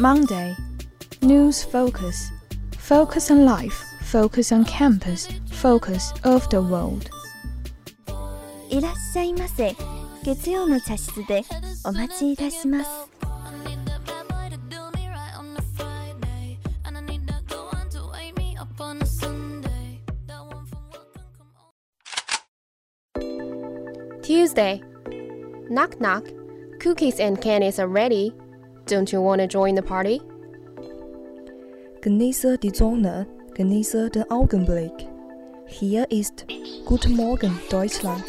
Monday. News focus. Focus on life. Focus on campus. Focus of the world. いらっしゃいませ。月曜の茶室でお待ちいたします。 Tuesday. Knock knock. Cookies and candies are ready. Don't you want to join the party? Genieße die Sonne, genieße den Augenblick. Hier ist Guten Morgen Deutschland.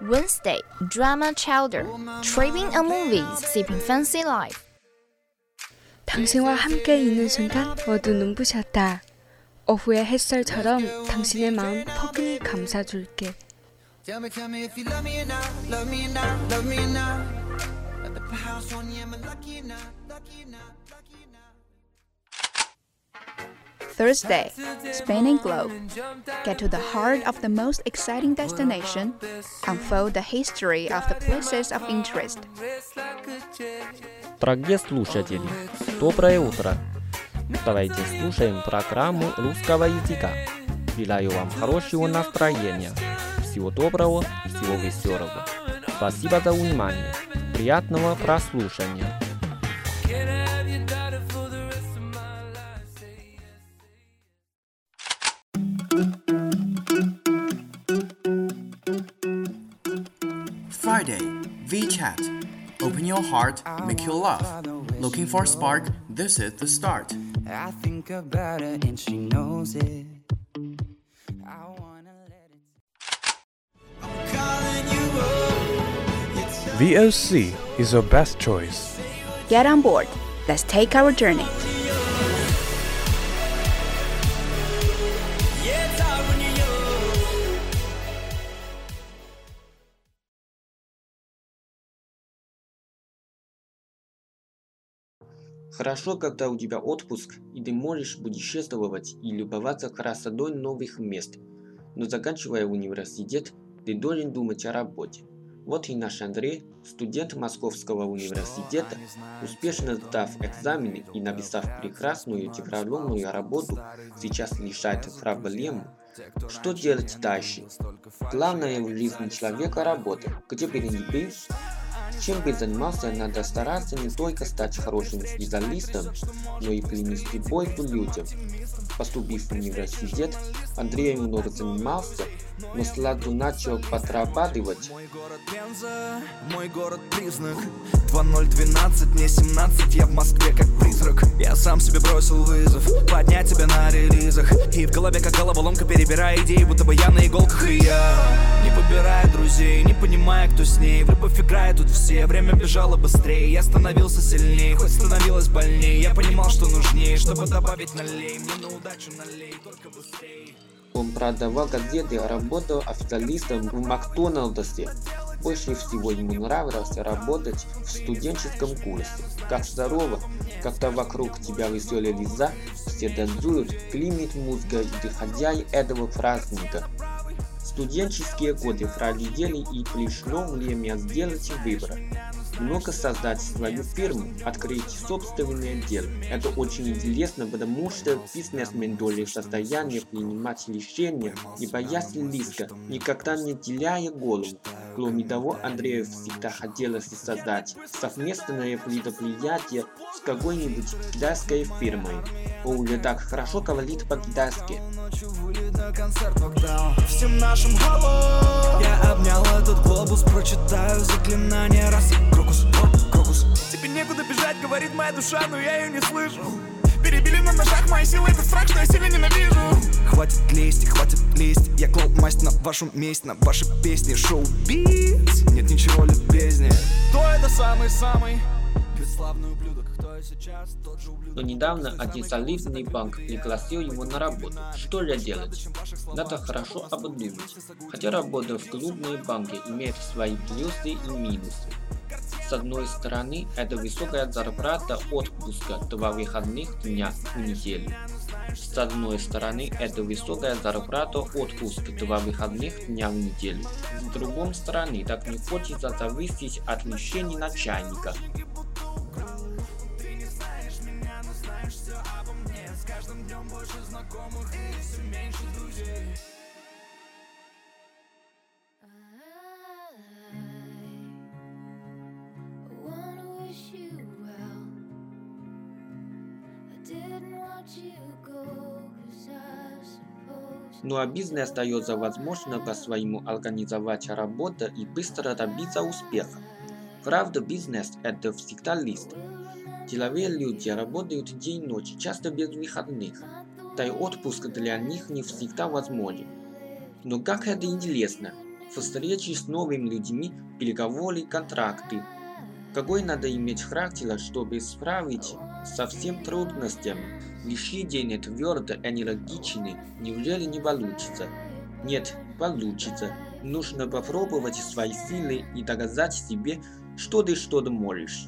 Wednesday, drama chowder. Tripping on movies, sipping fancy life. 당신과 함께 있는 순간 모두 눈부셨다. 오후의 햇살처럼 당신의 마음 포근히 감싸줄게. Thursday, Spain and Globe. Get to the heart of the most exciting destination. Unfold the history of the places of interest. Дорогие слушатели, доброе утро! Давайте слушаем программу русского языка. Желаю вам хорошего настроения. Всего доброго, всего веселого. Спасибо за внимание. Приятного прослушивания. Friday, VChat. Open your heart, make you laugh. Looking for spark? This is the start. I think about her and she knows it. VOC is your best choice. Get on board. Let's take our journey. Хорошо, когда у тебя отпуск, и ты можешь путешествовать и любоваться красотой новых мест. Но заканчивая университет, ты должен думать о работе. Вот и наш Андрей, студент Московского университета, успешно сдав экзамены и написав прекрасную дипломную работу, сейчас решает проблему, что делать дальше. Главное в жизни человека – работа. Где бы ни был, чем бы занимался, надо стараться не только стать хорошим специалистом, но и принести пользу людям. Поступив в университет, Андрей много занимался, но сразу начал подрабатывать. Мой город Пенза, мой город признак. 2012, мне 17, я в Москве как призрак. Я сам себе бросил вызов, поднять тебя на релизах. И в голове как головоломка перебирая идеи, будто бы я на иголках. И я не выбирая друзей, не понимая, кто с ней. В любовь играет тут все, время бежало быстрее. Я становился сильнее, хоть становилось больнее. Я понимал, что нужнее, чтобы добавить налей. Мне на удачу налей, только быстрее Он продавал газеты, работал официалистом в Макдональдсе. Больше всего ему нравилось работать в студенческом курсе. Как здорово, когда вокруг тебя веселые лица, все танцуют, климит музыка и хозяин этого праздника. Студенческие годы пролетели и пришло время сделать выбор. Немного создать свою фирму, открыть собственное дело. Это очень интересно, потому что бизнесмен доли в состоянии принимать решения, не боясь риска, никогда не теряя голову. Кроме того, Андрею всегда хотелось создать совместное предприятие с какой-нибудь китайской фирмой. Уже так хорошо говорит по-китайски. Всем нашим Я обнял этот глобус, прочитаю заклинание раз Крокус, Тебе некуда бежать, говорит моя душа, но я ее не слышу Перебили на ножах мои силы, это страх, что я сильно ненавижу Хватит лезть, хватит лезть Я клал масть на вашу месть, на ваши песни Шоу-биз, нет ничего любезнее Кто это самый-самый? Бесславный ублюдок, кто я сейчас? Тот же ублюдок Но недавно один солидный банк пригласил его на работу. Что же делать? Надо хорошо обдумать. Хотя работа в клубной банке имеет свои плюсы и минусы. С одной стороны, это высокая зарплата отпуска два выходных дня в неделю. С одной стороны, это высокая зарплата отпуска два выходных дня в неделю. С другой стороны, так не хочется зависеть от решений начальника. Ну а бизнес дает возможность по-своему организовать работу и быстро добиться успеха. Правда, бизнес – это всегда лист. Деловые люди работают день и ночь, часто без выходных. Да и отпуск для них не всегда возможен. Но как это интересно. Встречи с новыми людьми, переговоры, контракты. Какой надо иметь характер, чтобы справить со всем трудностями. Решение твердо, энергичный. Неужели не получится? Нет, получится. Нужно попробовать свои силы и доказать себе, что ты что-то можешь.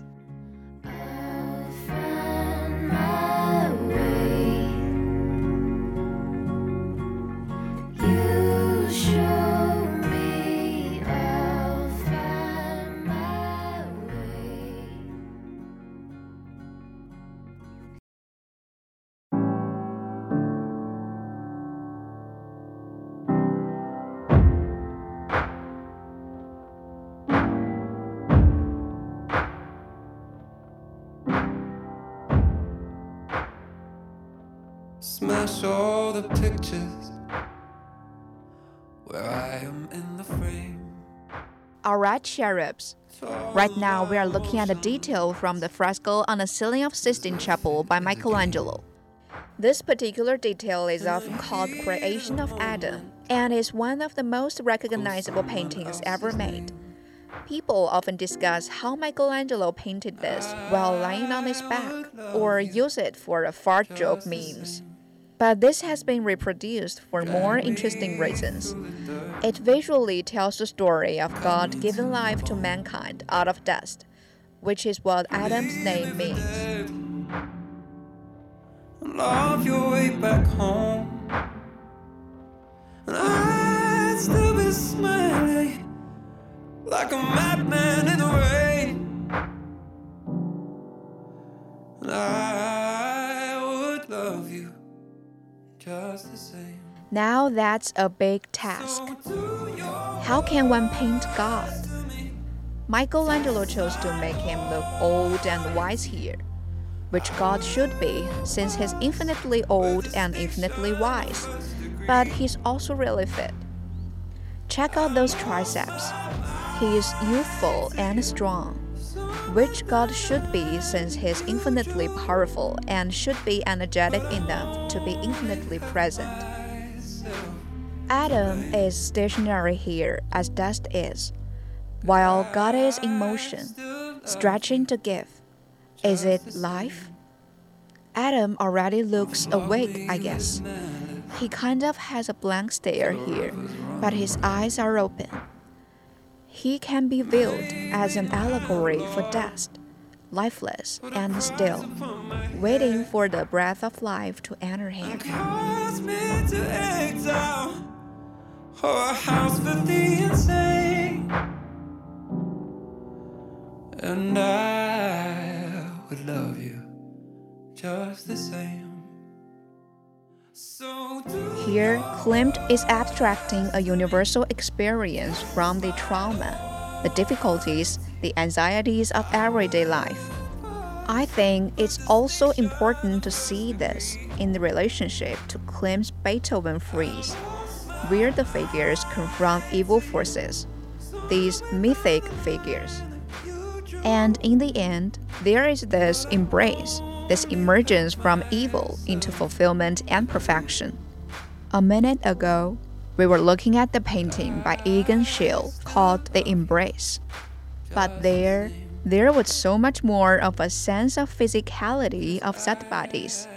All the pictures where I am in the frame. Alright, cherubs. Right now, we are looking at a detail from the fresco on the ceiling of Sistine Chapel by Michelangelo. This particular detail is often called Creation of Adam and is one of the most recognizable paintings ever made. People often discuss how Michelangelo painted this while lying on his back or use it for a fart joke memes. But this has been reproduced for more interesting reasons. It visually tells the story of God giving life to mankind out of dust, which is what Adam's name means. Love your way back home. I'd still be smiling like a madman in the rain. Now that's a big task. How can one paint God? Michelangelo chose to make him look old and wise here, which God should be, since he's infinitely old and infinitely wise. But he's also really fit. Check out those triceps. He is youthful and strong, which God should be since he's infinitely powerful and should be energetic enough to be infinitely present. Adam is stationary here as dust is, while God is in motion, stretching to give. Is it life? Adam already looks awake, I guess. He kind of has a blank stare here, but his eyes are open. He can be viewed as an allegory for dust, lifeless and still, waiting for the breath of life to enter him. Oh, insane. And I would love you just the same. Here, Klimt is abstracting a universal experience from the trauma, the difficulties, the anxieties of everyday life. I think it's also important to see this in the relationship to Klimt's Beethoven frieze, where the figures confront evil forces, these mythic figures. And in the end, there is this embrace, this emergence from evil into fulfillment and perfection. A minute ago, we were looking at the painting by Egon Schiele called The Embrace. But there, there was so much more of a sense of physicality of such bodies.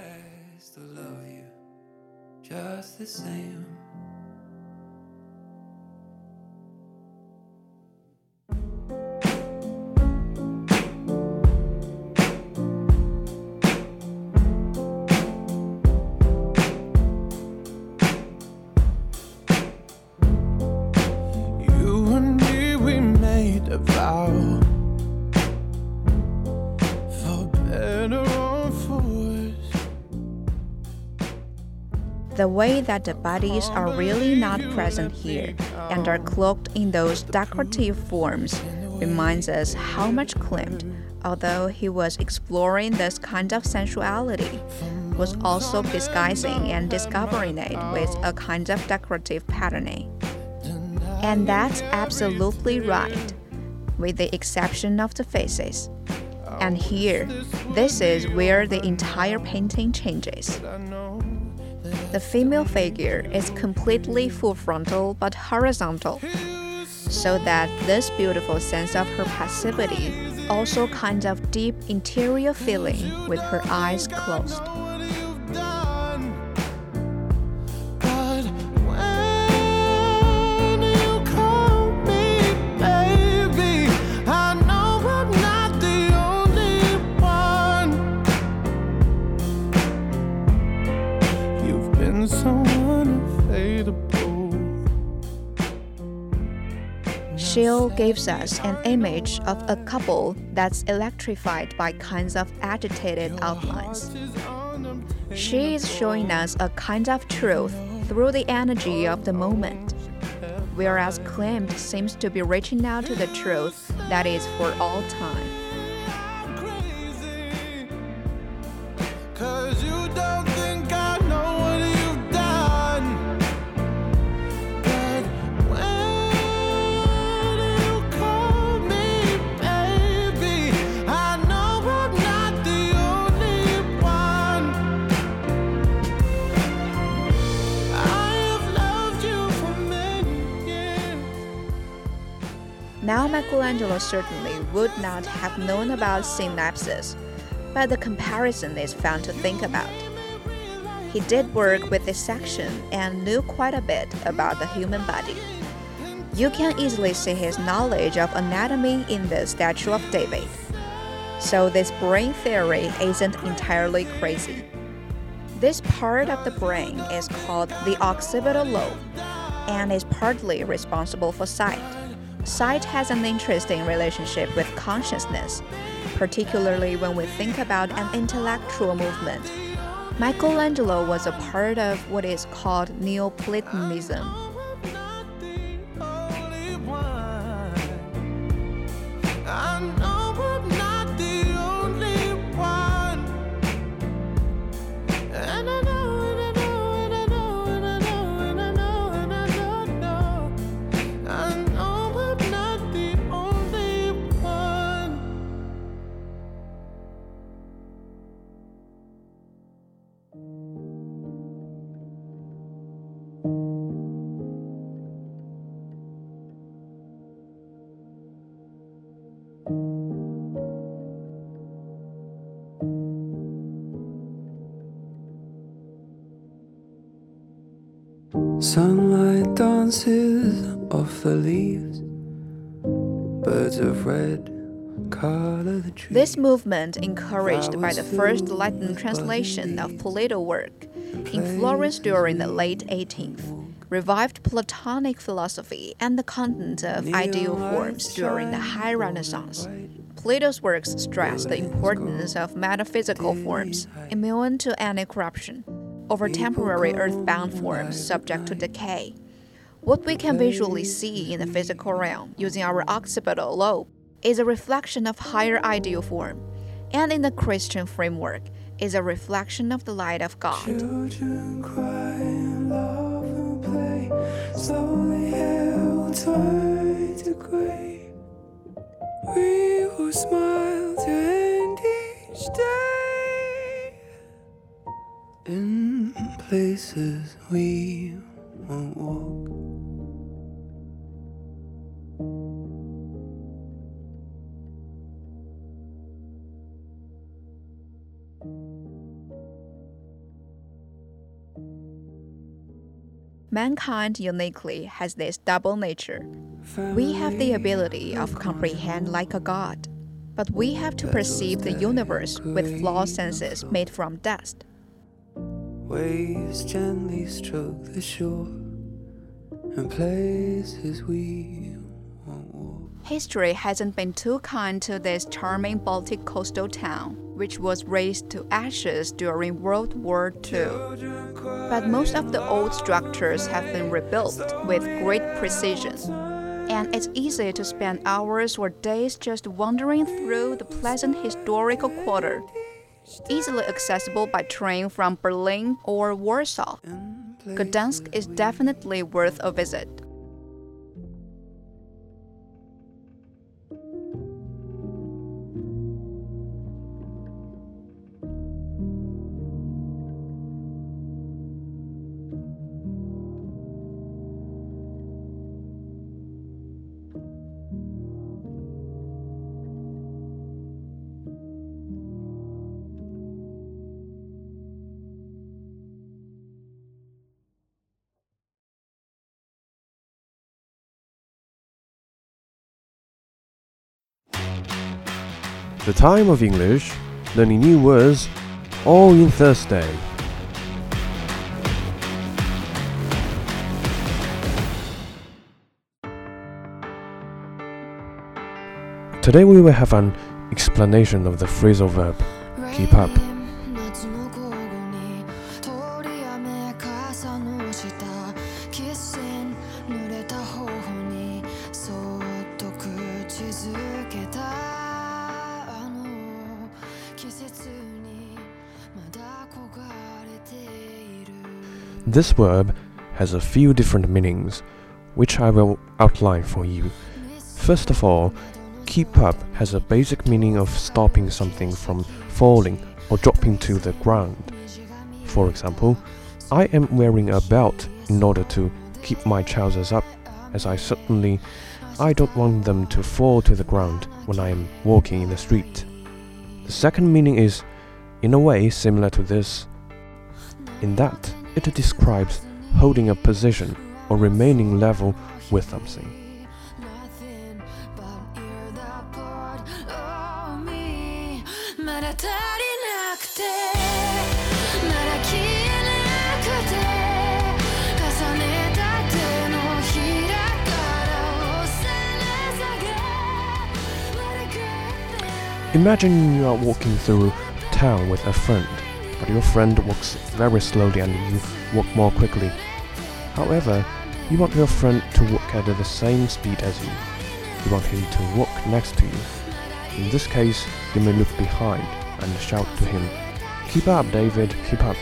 The way that the bodies are really not present here and are cloaked in those decorative forms reminds us how much Klimt, although he was exploring this kind of sensuality, was also disguising and discovering it with a kind of decorative patterning. And that's absolutely right, with the exception of the faces. And here, this is where the entire painting changes. The female figure is completely full frontal but horizontal, so that this beautiful sense of her passivity also kind of deep interior feeling with her eyes closed. Gives us an image of a couple that's electrified by kinds of agitated outlines. She is showing us a kind of truth through the energy of the moment, whereas Klimt seems to be reaching out to the truth that is for all time. Michelangelo certainly would not have known about synapses, but the comparison is fun to think about. He did work with dissection and knew quite a bit about the human body. You can easily see his knowledge of anatomy in the Statue of David. So, this brain theory isn't entirely crazy. This part of the brain is called the occipital lobe and is partly responsible for sight. Sight has an interesting relationship with consciousness, particularly when we think about an intellectual movement. Michelangelo was a part of what is called Neoplatonism. Sunlight dances off the leaves. Birds of red color the trees. This movement, encouraged by the first Latin translation of Plato work in Florence during the late 18th, revived Platonic philosophy and the content of ideal forms during the High Renaissance. Plato's works stress the importance of metaphysical forms, immune to any corruption, over temporary earthbound forms subject to decay. What we can visually see in the physical realm using our occipital lobe is a reflection of higher ideal form, and in the Christian framework is a reflection of the light of God. Children cry and love and play. Slowly hell turn to gray. We will smile to end each day. In places we won't walk. Mankind uniquely has this double nature. We have the ability of comprehend like a god, but we have to perceive the universe with flawed senses made from dust. Waves gently stroke the shore and places we won't walk. History hasn't been too kind to this charming Baltic coastal town, which was razed to ashes during World War II. But most of the old structures have been rebuilt with great precision. And it's easy to spend hours or days just wandering through the pleasant historical quarter, easily accessible by train from Berlin or Warsaw. Gdansk is definitely worth a visit. The time of English, learning new words, all in Thursday. Today we will have an explanation of the phrasal verb keep up. This verb has a few different meanings, which I will outline for you. First of all, keep up has a basic meaning of stopping something from falling or dropping to the ground. For example, I am wearing a belt in order to keep my trousers up, as I certainly I don't want them to fall to the ground when I am walking in the street. The second meaning is, in a way, similar to this, in that it describes holding a position or remaining level with something. Imagine you are walking through town with a friend but your friend walks very slowly and you walk more quickly. However, you want your friend to walk at the same speed as you. You want him to walk next to you. In this case, you may look behind and shout to him, Keep up, David, keep up.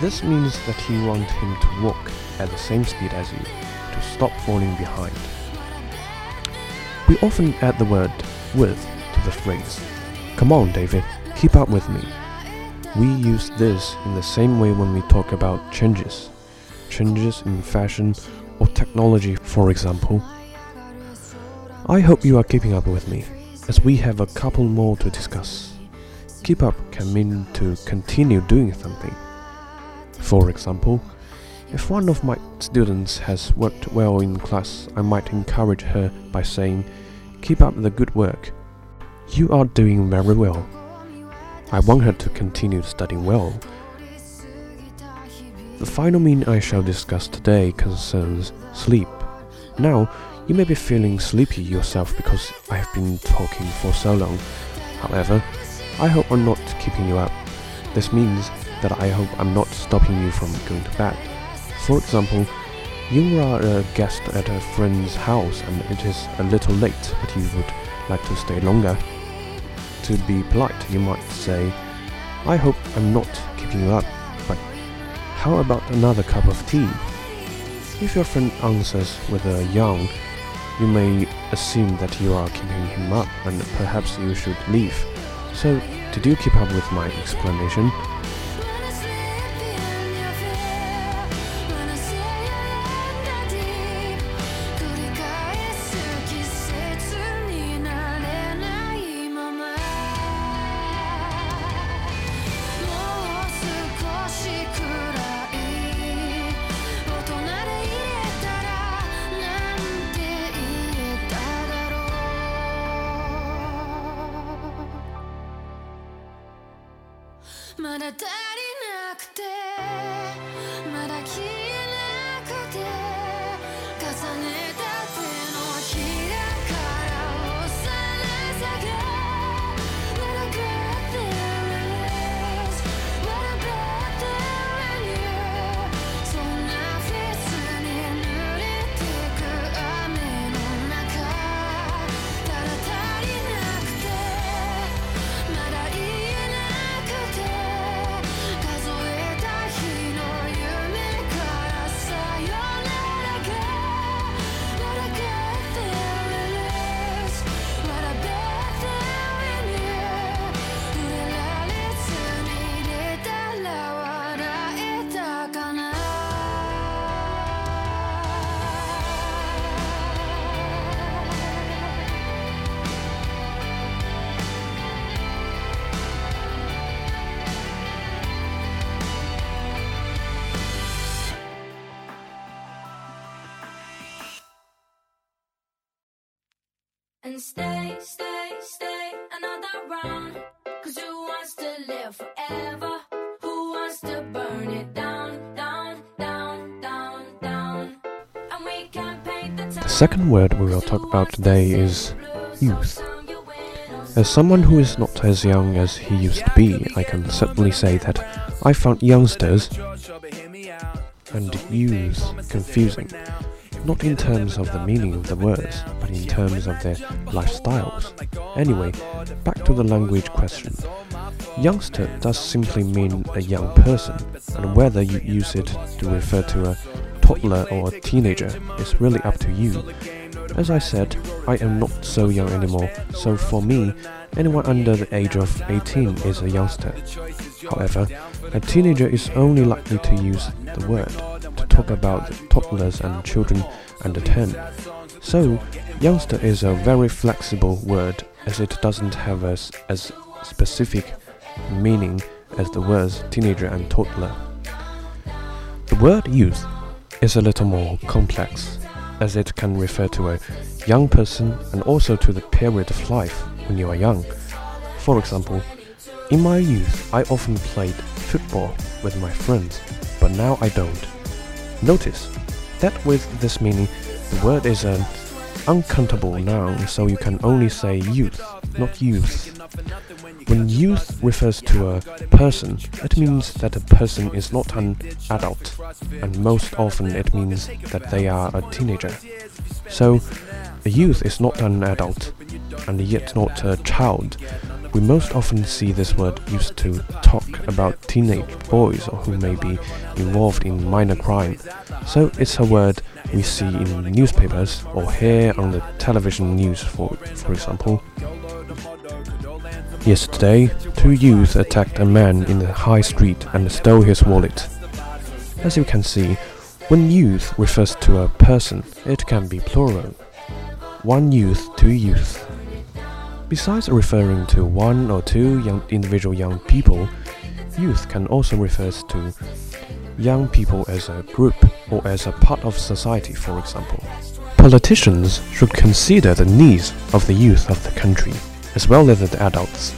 This means that you want him to walk at the same speed as you, to stop falling behind. We often add the word with to the phrase, Come on, David, keep up with me. We use this in the same way when we talk about changes. Changes in fashion or technology, for example. I hope you are keeping up with me, as we have a couple more to discuss. Keep up can mean to continue doing something. For example, if one of my students has worked well in class, I might encourage her by saying, Keep up the good work. You are doing very well. I want her to continue studying well. The final meaning I shall discuss today concerns sleep. Now, You may be feeling sleepy yourself because I have been talking for so long. However, I hope I'm not keeping you up. This means that I hope I'm not stopping you from going to bed. For example, you are a guest at a friend's house and it is a little late, but you would like to stay longer. To be polite, you might say, I hope I'm not keeping you up, but how about another cup of tea? If your friend answers with a yawn, you may assume that you are keeping him up and perhaps you should leave. So, did you keep up with my explanation? And another round. Cause who wants to live forever? Who wants to burn it down, down, down, down, down? The second word we will talk about today is youth. As someone who is not as young as he used to be, I can certainly say that I found youngsters and youth confusing. Not in terms of the meaning of the words, in terms of their lifestyles. Anyway, back to the language question. Youngster does simply mean a young person, and whether you use it to refer to a toddler or a teenager is really up to you. As I said, I am not so young anymore, so for me, anyone under the age of 18 is a youngster. However, a teenager is only likely to use the word to talk about toddlers and children under 10. So, youngster is a very flexible word as it doesn't have as, as specific meaning as the words teenager and toddler. The word youth is a little more complex as it can refer to a young person and also to the period of life when you are young. For example, in my youth, I often played football with my friends, but now I don't. Notice that with this meaning, the word is an uncountable noun, so you can only say youth, not youth. When youth refers to a person, it means that a person is not an adult, and most often it means that they are a teenager. So, a youth is not an adult, and yet not a child. We most often see this word used to talk about teenage boys or who may be involved in minor crime. So it's a word we see in newspapers or hear on the television news, for, for example. Yesterday, two youths attacked a man in the high street and stole his wallet. As you can see, when youth refers to a person, it can be plural. One youth, two youths. Besides referring to one or two young individual young people, youth can also refer to young people as a group or as a part of society, for example. Politicians should consider the needs of the youth of the country, as well as the adults.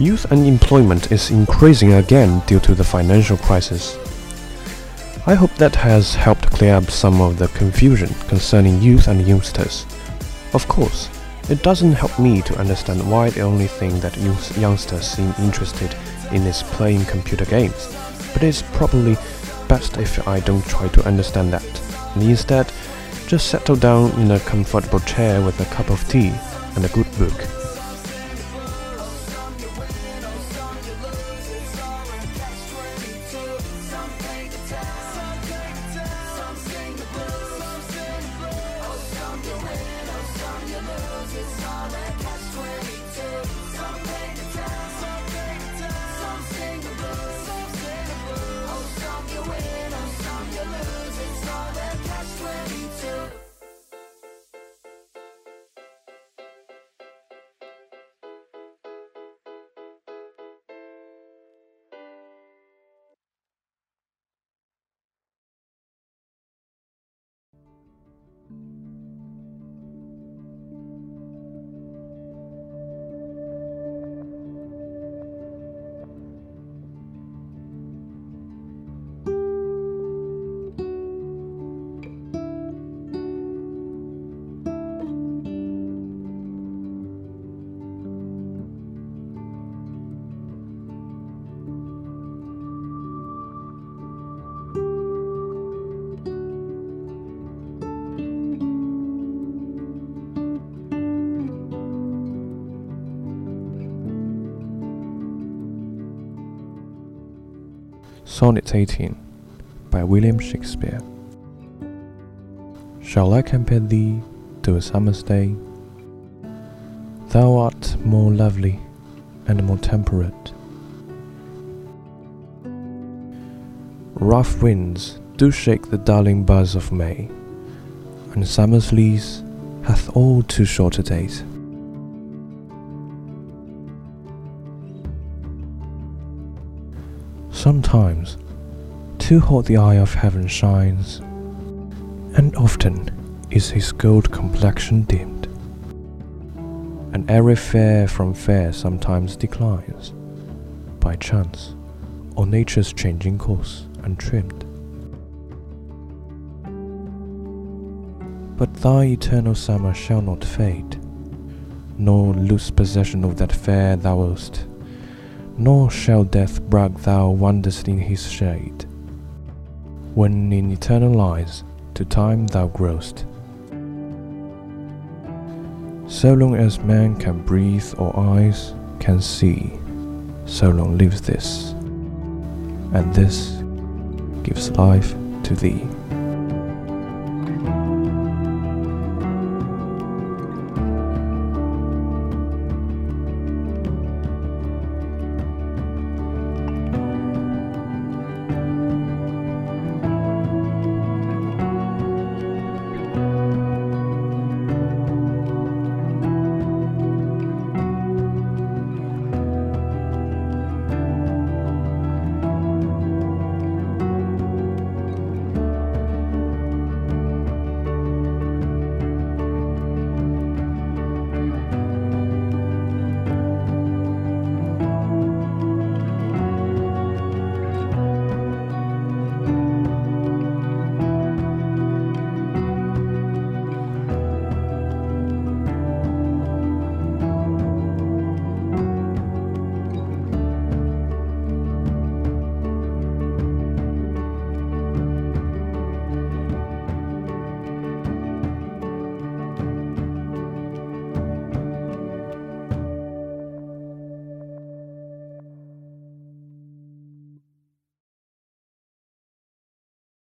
Youth unemployment is increasing again due to the financial crisis. I hope that has helped clear up some of the confusion concerning youth and youngsters. Of course, it doesn't help me to understand why the only thing that youngsters seem interested in is playing computer games, but it's probably best if I don't try to understand that, and instead just settle down in a comfortable chair with a cup of tea and a good book. Sonnet 18 by William Shakespeare. Shall I compare thee to a summer's day? Thou art more lovely and more temperate. Rough winds do shake the darling buds of May, and summer's lease hath all too short a date. Sometimes too hot the eye of heaven shines, and often is his gold complexion dimmed, and every fair from fair sometimes declines, by chance, or nature's changing course untrimmed. But thy eternal summer shall not fade, nor lose possession of that fair thou wast nor shall death brag thou wanderest in his shade, when in eternal lies to time thou growest. So long as man can breathe or eyes can see, so long lives this, and this gives life to thee.